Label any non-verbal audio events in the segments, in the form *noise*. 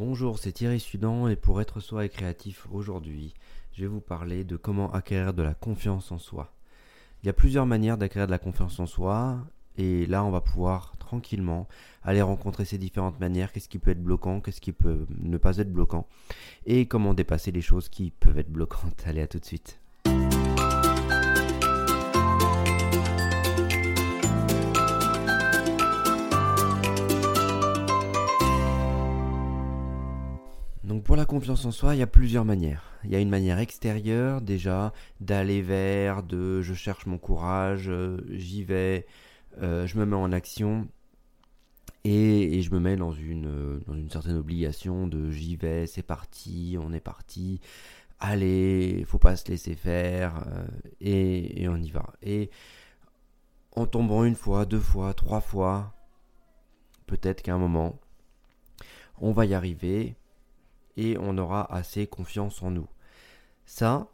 Bonjour, c'est Thierry Sudan et pour être soi et créatif aujourd'hui, je vais vous parler de comment acquérir de la confiance en soi. Il y a plusieurs manières d'acquérir de la confiance en soi et là on va pouvoir tranquillement aller rencontrer ces différentes manières, qu'est-ce qui peut être bloquant, qu'est-ce qui peut ne pas être bloquant et comment dépasser les choses qui peuvent être bloquantes. *laughs* Allez à tout de suite. Pour la confiance en soi, il y a plusieurs manières. Il y a une manière extérieure déjà, d'aller vers, de je cherche mon courage, euh, j'y vais, euh, je me mets en action et, je me mets dans une, euh, dans une certaine obligation de j'y vais, c'est parti, on est parti, allez, faut pas se laisser faire et, et on y va. Et en tombant une fois, deux fois, trois fois, peut-être qu'à un moment, on va y arriver et on aura assez confiance en nous. Ça,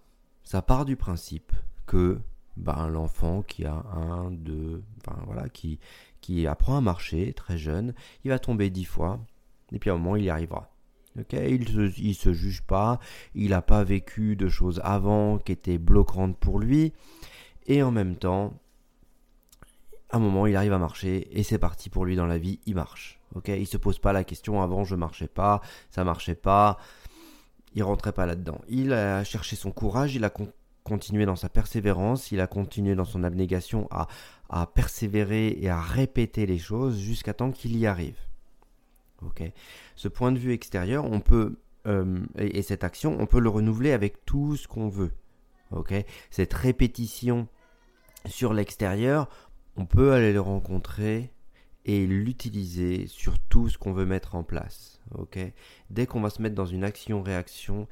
ça part du principe que ben, l'enfant qui a un, deux, voilà, qui, qui apprend à marcher très jeune, il va tomber dix fois, et puis à un moment il y arrivera. il ne se, se juge pas, il n'a pas vécu de choses avant qui étaient bloquantes pour lui, et en même temps, à un moment il arrive à marcher, et c'est parti pour lui dans la vie, il marche. Ok, il se pose pas la question avant je marchais pas, ça marchait pas, il rentrait pas là-dedans. Il a cherché son courage, il a continué dans sa persévérance, il a continué dans son abnégation à, à persévérer et à répéter les choses jusqu'à temps qu'il y arrive. Ok, ce point de vue extérieur, on peut euh, et, cette action, on peut le renouveler avec tout ce qu'on veut. Ok, cette répétition sur l'extérieur, on peut aller le rencontrer et l'utiliser sur tout ce qu'on veut mettre en place. Dès qu'on va se mettre dans une action-réaction,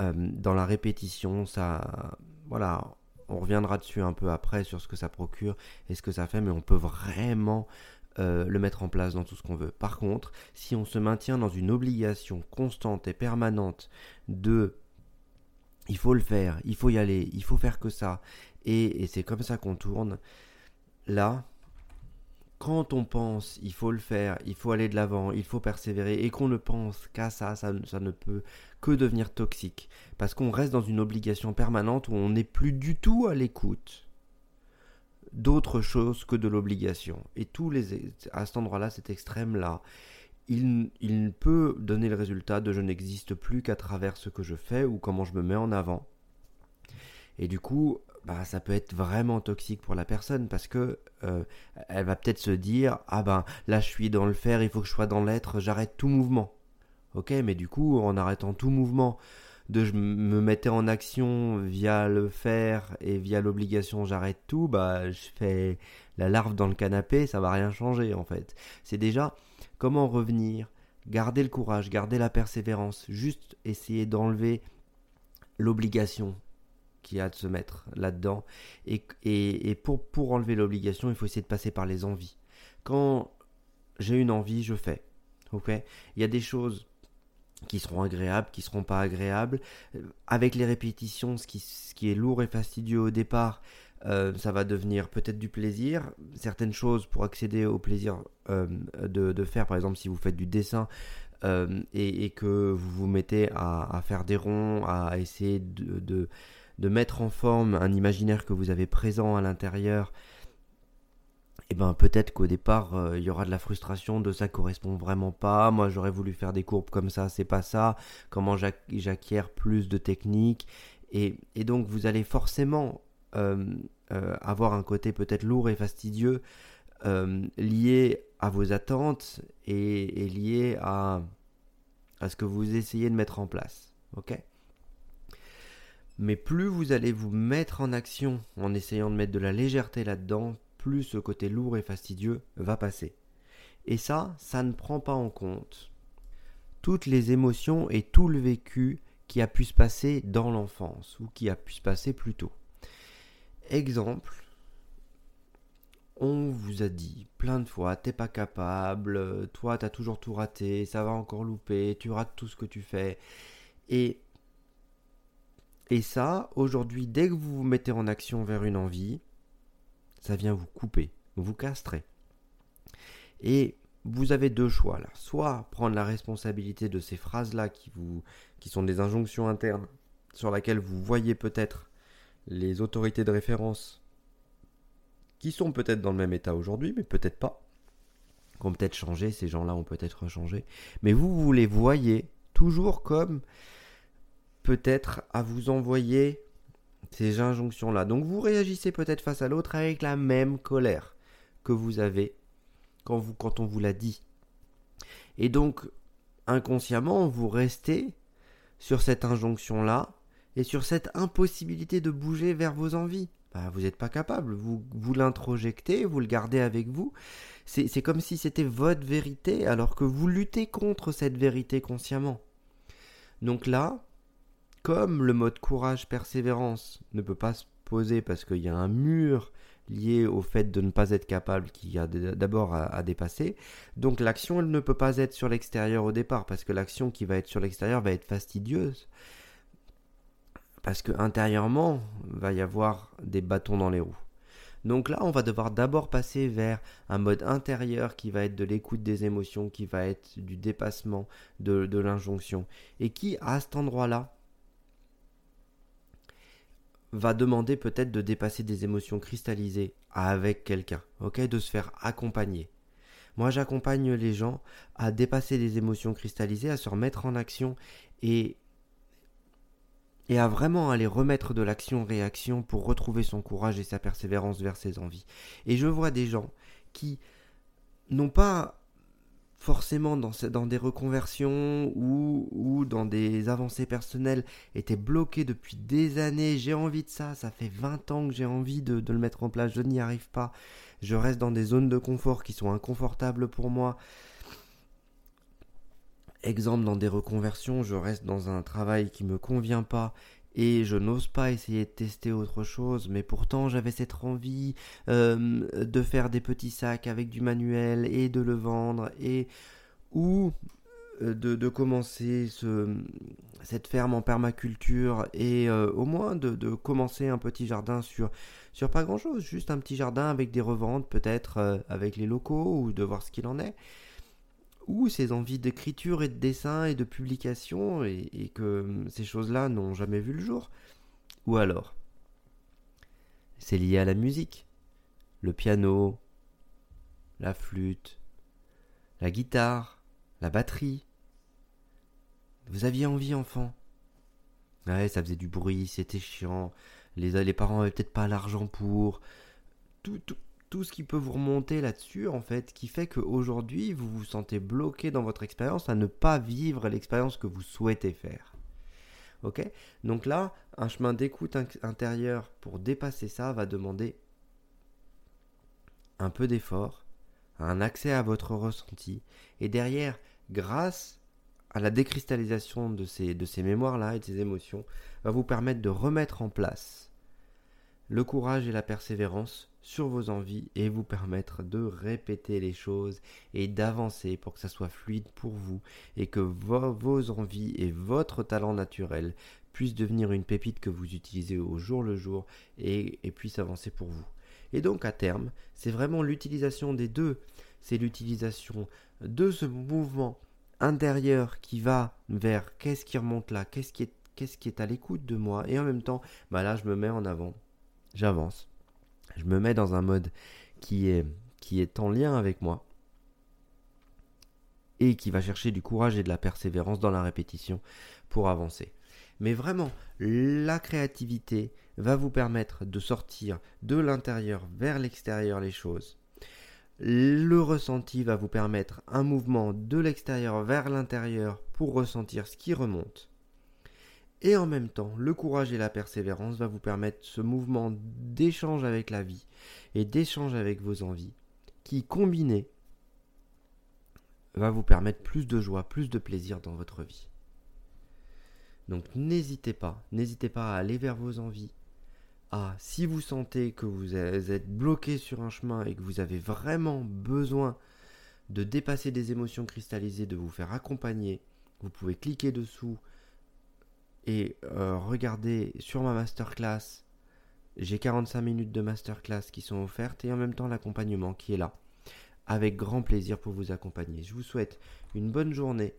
euh, dans la répétition, ça, voilà, on reviendra dessus un peu après sur ce que ça procure et ce que ça fait, mais on peut vraiment euh, le mettre en place dans tout ce qu'on veut. Par contre, si on se maintient dans une obligation constante et permanente de il faut le faire, il faut y aller, il faut faire que ça, et c'est comme ça qu'on tourne, là, quand on pense il faut le faire, il faut aller de l'avant, il faut persévérer, et qu'on ne pense qu'à ça, ça, ne peut que devenir toxique. Parce qu'on reste dans une obligation permanente où on n'est plus du tout à l'écoute d'autre chose que de l'obligation. Et tous les, à cet endroit-là, cet extrême-là, il, il peut donner le résultat de je n'existe plus qu'à travers ce que je fais ou comment je me mets en avant. Et du coup, bah, ça peut être vraiment toxique pour la personne parce que euh, elle va peut-être se dire ah ben là je suis dans le faire, il faut que je sois dans l'être, j'arrête tout mouvement. Ok, mais du coup en arrêtant tout mouvement, de me mettais en action via le faire et via l'obligation j'arrête tout, bah je fais la larve dans le canapé, ça va rien changer en fait. C'est déjà comment revenir, garder le courage, garder la persévérance, juste essayer d'enlever l'obligation qui a de se mettre là-dedans. Et, et, pour, pour enlever l'obligation, il faut essayer de passer par les envies. Quand j'ai une envie, je fais. Il y a des choses qui seront agréables, qui seront pas agréables. Avec les répétitions, ce qui, ce qui est lourd et fastidieux au départ, euh, ça va devenir peut-être du plaisir. Certaines choses pour accéder au plaisir euh, de, de, faire, par exemple si vous faites du dessin euh, et, et, que vous vous mettez à, faire des ronds, à essayer de de mettre en forme un imaginaire que vous avez présent à l'intérieur, et eh ben peut-être qu'au départ euh, il y aura de la frustration de ça correspond vraiment pas. Moi j'aurais voulu faire des courbes comme ça, c'est pas ça. Comment j'acquiers plus de techniques et, donc vous allez forcément euh, euh, avoir un côté peut-être lourd et fastidieux lié à vos attentes et, et lié à, à ce que vous essayez de mettre en place. Ok? Mais plus vous allez vous mettre en action en essayant de mettre de la légèreté là-dedans, plus ce côté lourd et fastidieux va passer. Et ça, ça ne prend pas en compte toutes les émotions et tout le vécu qui a pu se passer dans l'enfance ou qui a pu se passer plus tôt. Exemple, on vous a dit plein de fois, t'es pas capable, toi t'as toujours tout raté, ça va encore louper, tu rates tout ce que tu fais. Et et ça, aujourd'hui, dès que vous vous mettez en action vers une envie, ça vient vous couper, vous castrer. Et vous avez deux choix là. Soit prendre la responsabilité de ces phrases-là qui, sont des injonctions internes sur lesquelles vous voyez peut-être les autorités de référence qui sont peut-être dans le même état aujourd'hui, mais peut-être pas, qui ont peut-être changé, ces gens-là ont peut-être changé, mais vous, vous les voyez toujours comme peut-être à vous envoyer ces injonctions-là. Donc vous réagissez peut-être face à l'autre avec la même colère que vous avez quand, vous, on vous l'a dit. Et donc, inconsciemment, vous restez sur cette injonction-là et sur cette impossibilité de bouger vers vos envies. Bah, vous n'êtes pas capable, vous, vous l'introjectez, vous le gardez avec vous. C'est comme si c'était votre vérité, alors que vous luttez contre cette vérité consciemment. Donc là, comme le mode courage-persévérance ne peut pas se poser parce qu'il y a un mur lié au fait de ne pas être capable qui a d'abord à, dépasser. Donc l'action, elle ne peut pas être sur l'extérieur au départ, parce que l'action qui va être sur l'extérieur va être fastidieuse. Parce que intérieurement, va y avoir des bâtons dans les roues. Donc là, on va devoir d'abord passer vers un mode intérieur qui va être de l'écoute des émotions, qui va être du dépassement de l'injonction. Et qui, à cet endroit-là, va demander peut-être de dépasser des émotions cristallisées avec quelqu'un, ok, de se faire accompagner. Moi, j'accompagne les gens à dépasser des émotions cristallisées, à se remettre en action et et à vraiment aller remettre de l'action-réaction pour retrouver son courage et sa persévérance vers ses envies. Et je vois des gens qui n'ont pas forcément dans, des reconversions ou, ou dans des avancées personnelles étaient bloqués depuis des années. J'ai envie de ça, ça fait 20 ans que j'ai envie de, le mettre en place, je n'y arrive pas. Je reste dans des zones de confort qui sont inconfortables pour moi. Exemple, dans des reconversions, je reste dans un travail qui me convient pas et je n'ose pas essayer de tester autre chose, mais pourtant j'avais cette envie euh, de faire des petits sacs avec du manuel et de le vendre, et ou euh, de, commencer ce, cette ferme en permaculture et euh, au moins de, commencer un petit jardin sur, sur pas grand chose, juste un petit jardin avec des reventes peut-être avec les locaux ou de voir ce qu'il en est ou ces envies d'écriture et de dessin et de publication et, que hum, ces choses-là n'ont jamais vu le jour Ou alors c'est lié à la musique, le piano, la flûte, la guitare, la batterie. Vous aviez envie, enfant? Ouais, ça faisait du bruit, c'était chiant. Les, les parents avaient peut-être pas l'argent pour. Tout, tout, tout ce qui peut vous remonter là-dessus, en fait, qui fait qu'aujourd'hui, vous vous sentez bloqué dans votre expérience à ne pas vivre l'expérience que vous souhaitez faire. Ok? Donc là, un chemin d'écoute intérieure pour dépasser ça va demander un peu d'effort, un accès à votre ressenti, et derrière, grâce à la décristallisation de ces, de ces mémoires-là et de ces émotions, va vous permettre de remettre en place le courage et la persévérance sur vos envies et vous permettre de répéter les choses et d'avancer pour que ça soit fluide pour vous et que vos, envies et votre talent naturel puissent devenir une pépite que vous utilisez au jour le jour et, et puissent avancer pour vous. Et donc à terme, c'est vraiment l'utilisation des deux. C'est l'utilisation de ce mouvement intérieur qui va vers qu'est-ce qui remonte là, qu'est-ce qui est, qu'est-ce qui est à l'écoute de moi et en même temps, bah là je me mets en avant, j'avance je me mets dans un mode qui est, qui est en lien avec moi et qui va chercher du courage et de la persévérance dans la répétition pour avancer. Mais vraiment, la créativité va vous permettre de sortir de l'intérieur vers l'extérieur les choses. Le ressenti va vous permettre un mouvement de l'extérieur vers l'intérieur pour ressentir ce qui remonte. Et en même temps, le courage et la persévérance va vous permettre ce mouvement d'échange avec la vie et d'échange avec vos envies, qui combiné va vous permettre plus de joie, plus de plaisir dans votre vie. Donc n'hésitez pas, n'hésitez pas à aller vers vos envies. Ah, si vous sentez que vous êtes bloqué sur un chemin et que vous avez vraiment besoin de dépasser des émotions cristallisées, de vous faire accompagner, vous pouvez cliquer dessous et euh, regardez sur ma masterclass. J'ai 45 minutes de masterclass qui sont offertes et en même temps l'accompagnement qui est là. avec grand plaisir pour vous accompagner. Je vous souhaite une bonne journée.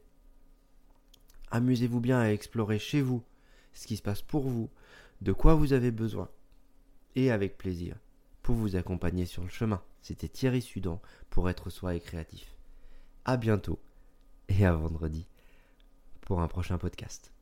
Amusez-vous bien à explorer chez vous ce qui se passe pour vous, de quoi vous avez besoin, et avec plaisir pour vous accompagner sur le chemin. C'était Thierry Sudan pour être soi et créatif. À bientôt et à vendredi pour un prochain podcast.